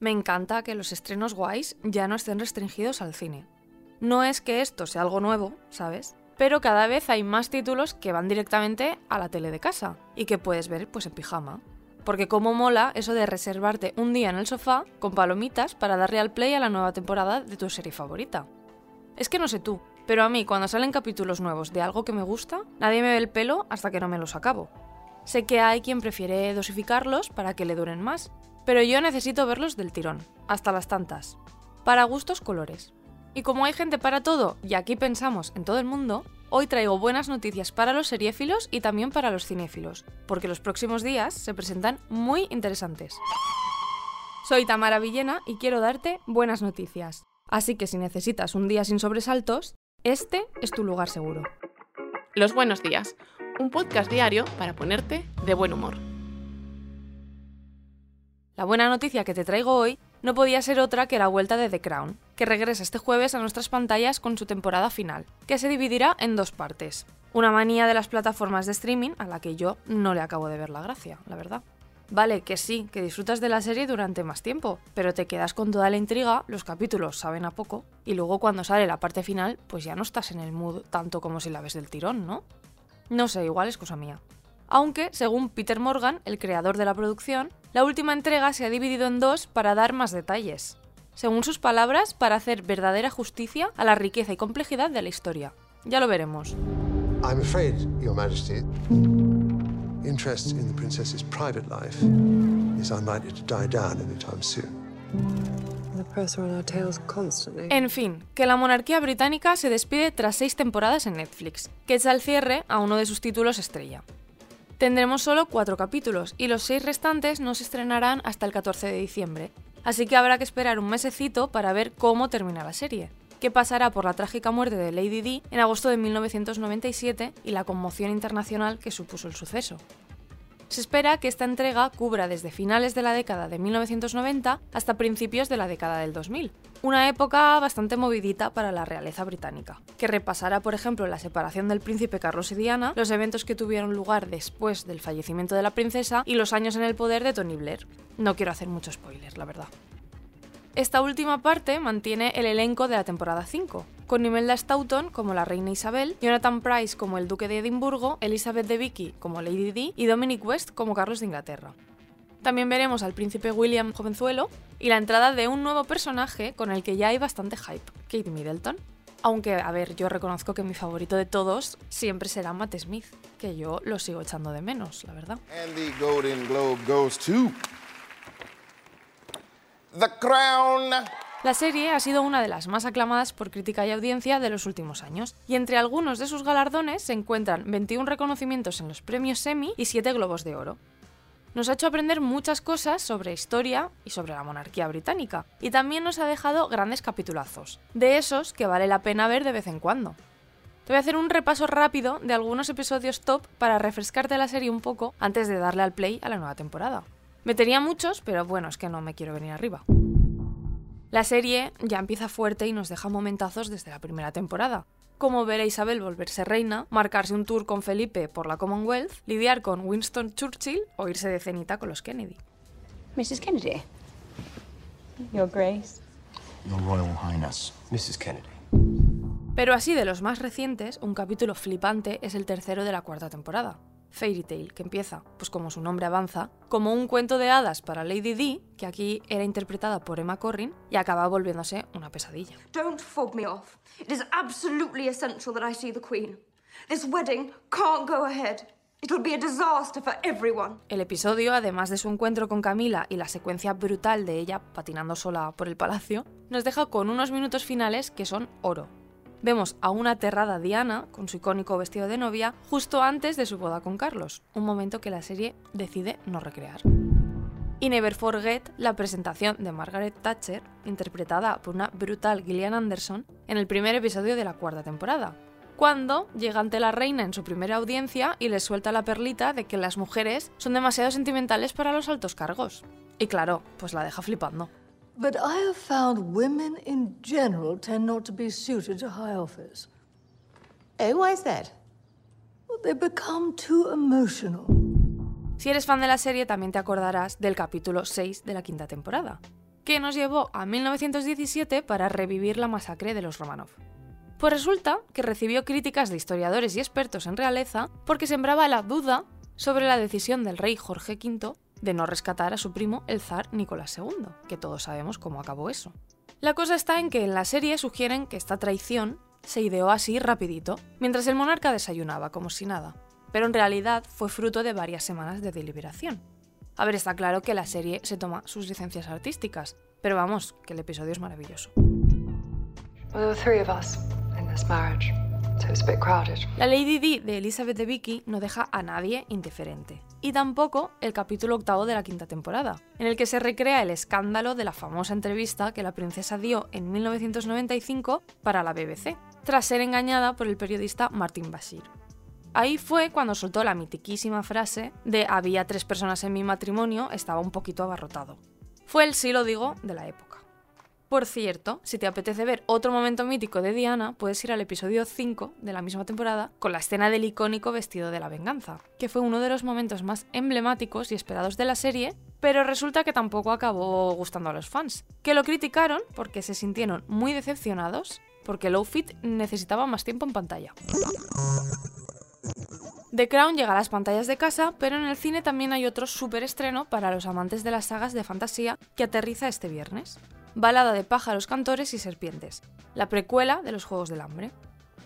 Me encanta que los estrenos guays ya no estén restringidos al cine. No es que esto sea algo nuevo, ¿sabes? Pero cada vez hay más títulos que van directamente a la tele de casa y que puedes ver pues en pijama. Porque como mola eso de reservarte un día en el sofá con palomitas para darle al play a la nueva temporada de tu serie favorita. Es que no sé tú, pero a mí cuando salen capítulos nuevos de algo que me gusta, nadie me ve el pelo hasta que no me los acabo. Sé que hay quien prefiere dosificarlos para que le duren más, pero yo necesito verlos del tirón, hasta las tantas. Para gustos colores. Y como hay gente para todo, y aquí pensamos en todo el mundo, hoy traigo buenas noticias para los seriéfilos y también para los cinéfilos, porque los próximos días se presentan muy interesantes. Soy Tamara Villena y quiero darte buenas noticias. Así que si necesitas un día sin sobresaltos, este es tu lugar seguro. Los buenos días, un podcast diario para ponerte de buen humor. La buena noticia que te traigo hoy no podía ser otra que la vuelta de The Crown, que regresa este jueves a nuestras pantallas con su temporada final, que se dividirá en dos partes. Una manía de las plataformas de streaming a la que yo no le acabo de ver la gracia, la verdad. Vale, que sí, que disfrutas de la serie durante más tiempo, pero te quedas con toda la intriga, los capítulos saben a poco, y luego cuando sale la parte final, pues ya no estás en el mood tanto como si la ves del tirón, ¿no? No sé, igual es cosa mía. Aunque, según Peter Morgan, el creador de la producción, la última entrega se ha dividido en dos para dar más detalles. Según sus palabras, para hacer verdadera justicia a la riqueza y complejidad de la historia. Ya lo veremos. I'm afraid, Your Majesty, interest in the princess's private life is unlikely to die down anytime soon. En fin, que la monarquía británica se despide tras seis temporadas en Netflix, que echa el cierre a uno de sus títulos estrella. Tendremos solo cuatro capítulos y los seis restantes no se estrenarán hasta el 14 de diciembre, así que habrá que esperar un mesecito para ver cómo termina la serie, que pasará por la trágica muerte de Lady Di en agosto de 1997 y la conmoción internacional que supuso el suceso. Se espera que esta entrega cubra desde finales de la década de 1990 hasta principios de la década del 2000, una época bastante movidita para la realeza británica, que repasará, por ejemplo, la separación del príncipe Carlos y Diana, los eventos que tuvieron lugar después del fallecimiento de la princesa y los años en el poder de Tony Blair. No quiero hacer mucho spoiler, la verdad. Esta última parte mantiene el elenco de la temporada 5, con Imelda Staunton como la reina Isabel, Jonathan Price como el duque de Edimburgo, Elizabeth de Vicky como Lady Di y Dominic West como Carlos de Inglaterra. También veremos al príncipe William jovenzuelo y la entrada de un nuevo personaje con el que ya hay bastante hype, Kate Middleton. Aunque, a ver, yo reconozco que mi favorito de todos siempre será Matt Smith, que yo lo sigo echando de menos, la verdad. And the Golden Globe goes to The Crown. La serie ha sido una de las más aclamadas por crítica y audiencia de los últimos años, y entre algunos de sus galardones se encuentran 21 reconocimientos en los premios Emmy y 7 Globos de Oro. Nos ha hecho aprender muchas cosas sobre historia y sobre la monarquía británica, y también nos ha dejado grandes capitulazos, de esos que vale la pena ver de vez en cuando. Te voy a hacer un repaso rápido de algunos episodios top para refrescarte la serie un poco antes de darle al play a la nueva temporada. Metería muchos, pero bueno, es que no me quiero venir arriba. La serie ya empieza fuerte y nos deja momentazos desde la primera temporada, como ver a Isabel volverse reina, marcarse un tour con Felipe por la Commonwealth, lidiar con Winston Churchill o irse de cenita con los Kennedy. Mrs. Kennedy. Your Grace. Your Royal Highness. Mrs. Kennedy. Pero así de los más recientes, un capítulo flipante es el tercero de la cuarta temporada. Fairy Tale, que empieza, pues como su nombre avanza, como un cuento de hadas para Lady Di, que aquí era interpretada por Emma Corrin, y acaba volviéndose una pesadilla. Don't fob me off. It is absolutely essential that I see the Queen. This wedding can't go ahead. It'll be a disaster for everyone. El episodio, además de su encuentro con Camila y la secuencia brutal de ella patinando sola por el palacio, nos deja con unos minutos finales que son oro. Vemos a una aterrada Diana, con su icónico vestido de novia, justo antes de su boda con Carlos, un momento que la serie decide no recrear. Y Never Forget la presentación de Margaret Thatcher, interpretada por una brutal Gillian Anderson, en el primer episodio de la cuarta temporada, cuando llega ante la reina en su primera audiencia y le suelta la perlita de que las mujeres son demasiado sentimentales para los altos cargos. Y claro, pues la deja flipando. But I have found women in general tend not to be suited to high office. Oh, why is that? Well, they become too emotional. Si eres fan de la serie también te acordarás del capítulo 6 de la quinta temporada, que nos llevó a 1917 para revivir la masacre de los Romanov. Pues resulta que recibió críticas de historiadores y expertos en realeza porque sembraba la duda sobre la decisión del rey Jorge V de no rescatar a su primo el zar Nicolás II, que todos sabemos cómo acabó eso. La cosa está en que en la serie sugieren que esta traición se ideó así rapidito, mientras el monarca desayunaba como si nada, pero en realidad fue fruto de varias semanas de deliberación. A ver, está claro que la serie se toma sus licencias artísticas, pero vamos, que el episodio es maravilloso. La Lady Di de Elizabeth de Vicky no deja a nadie indiferente. Y tampoco el capítulo octavo de la quinta temporada, en el que se recrea el escándalo de la famosa entrevista que la princesa dio en 1995 para la BBC, tras ser engañada por el periodista Martin Bashir. Ahí fue cuando soltó la mitiquísima frase de había tres personas en mi matrimonio, estaba un poquito abarrotado. Fue el sí lo digo de la época. Por cierto, si te apetece ver otro momento mítico de Diana, puedes ir al episodio 5 de la misma temporada con la escena del icónico vestido de la venganza, que fue uno de los momentos más emblemáticos y esperados de la serie, pero resulta que tampoco acabó gustando a los fans, que lo criticaron porque se sintieron muy decepcionados porque Low Fit necesitaba más tiempo en pantalla. The Crown llega a las pantallas de casa, pero en el cine también hay otro super estreno para los amantes de las sagas de fantasía que aterriza este viernes. Balada de pájaros, cantores y serpientes, la precuela de los Juegos del Hambre.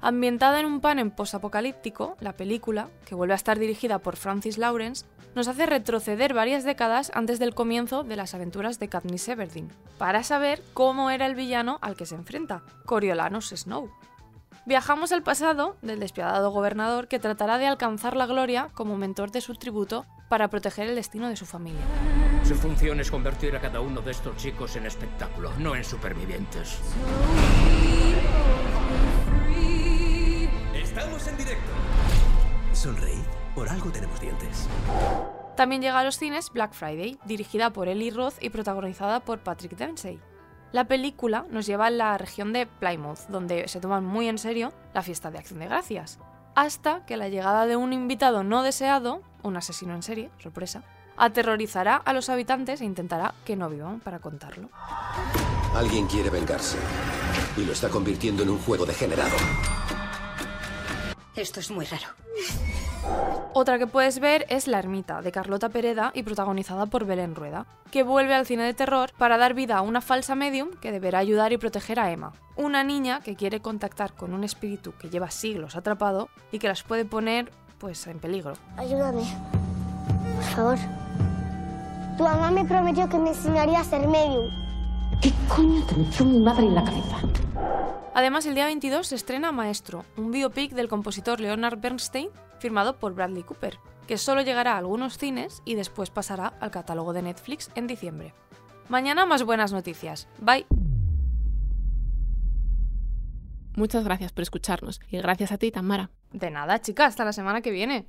Ambientada en un panel posapocalíptico, la película, que vuelve a estar dirigida por Francis Lawrence, nos hace retroceder varias décadas antes del comienzo de las aventuras de Katniss Everdeen, para saber cómo era el villano al que se enfrenta, Coriolanus Snow. Viajamos al pasado del despiadado gobernador que tratará de alcanzar la gloria como mentor de su tributo para proteger el destino de su familia. Su función es convertir a cada uno de estos chicos en espectáculo, no en supervivientes. Estamos en directo. Sonreíd, por algo tenemos dientes. También llega a los cines Black Friday, dirigida por Eli Roth y protagonizada por Patrick Dempsey. La película nos lleva a la región de Plymouth, donde se toman muy en serio la fiesta de Acción de Gracias, hasta que la llegada de un invitado no deseado, un asesino en serie, sorpresa, aterrorizará a los habitantes e intentará que no vivan para contarlo. Alguien quiere vengarse y lo está convirtiendo en un juego degenerado. Esto es muy raro. Otra que puedes ver es La Ermita, de Carlota Pereda y protagonizada por Belén Rueda, que vuelve al cine de terror para dar vida a una falsa medium que deberá ayudar y proteger a Emma, una niña que quiere contactar con un espíritu que lleva siglos atrapado y que las puede poner, pues, en peligro. Ayúdame, por favor. Tu mamá me prometió que me enseñaría a ser medium. ¿Qué coño te metió mi madre en la cabeza? Además, el día 22 se estrena Maestro, un biopic del compositor Leonard Bernstein, firmado por Bradley Cooper, que solo llegará a algunos cines y después pasará al catálogo de Netflix en diciembre. Mañana más buenas noticias. Bye. Muchas gracias por escucharnos y gracias a ti, Tamara. De nada, chica, hasta la semana que viene.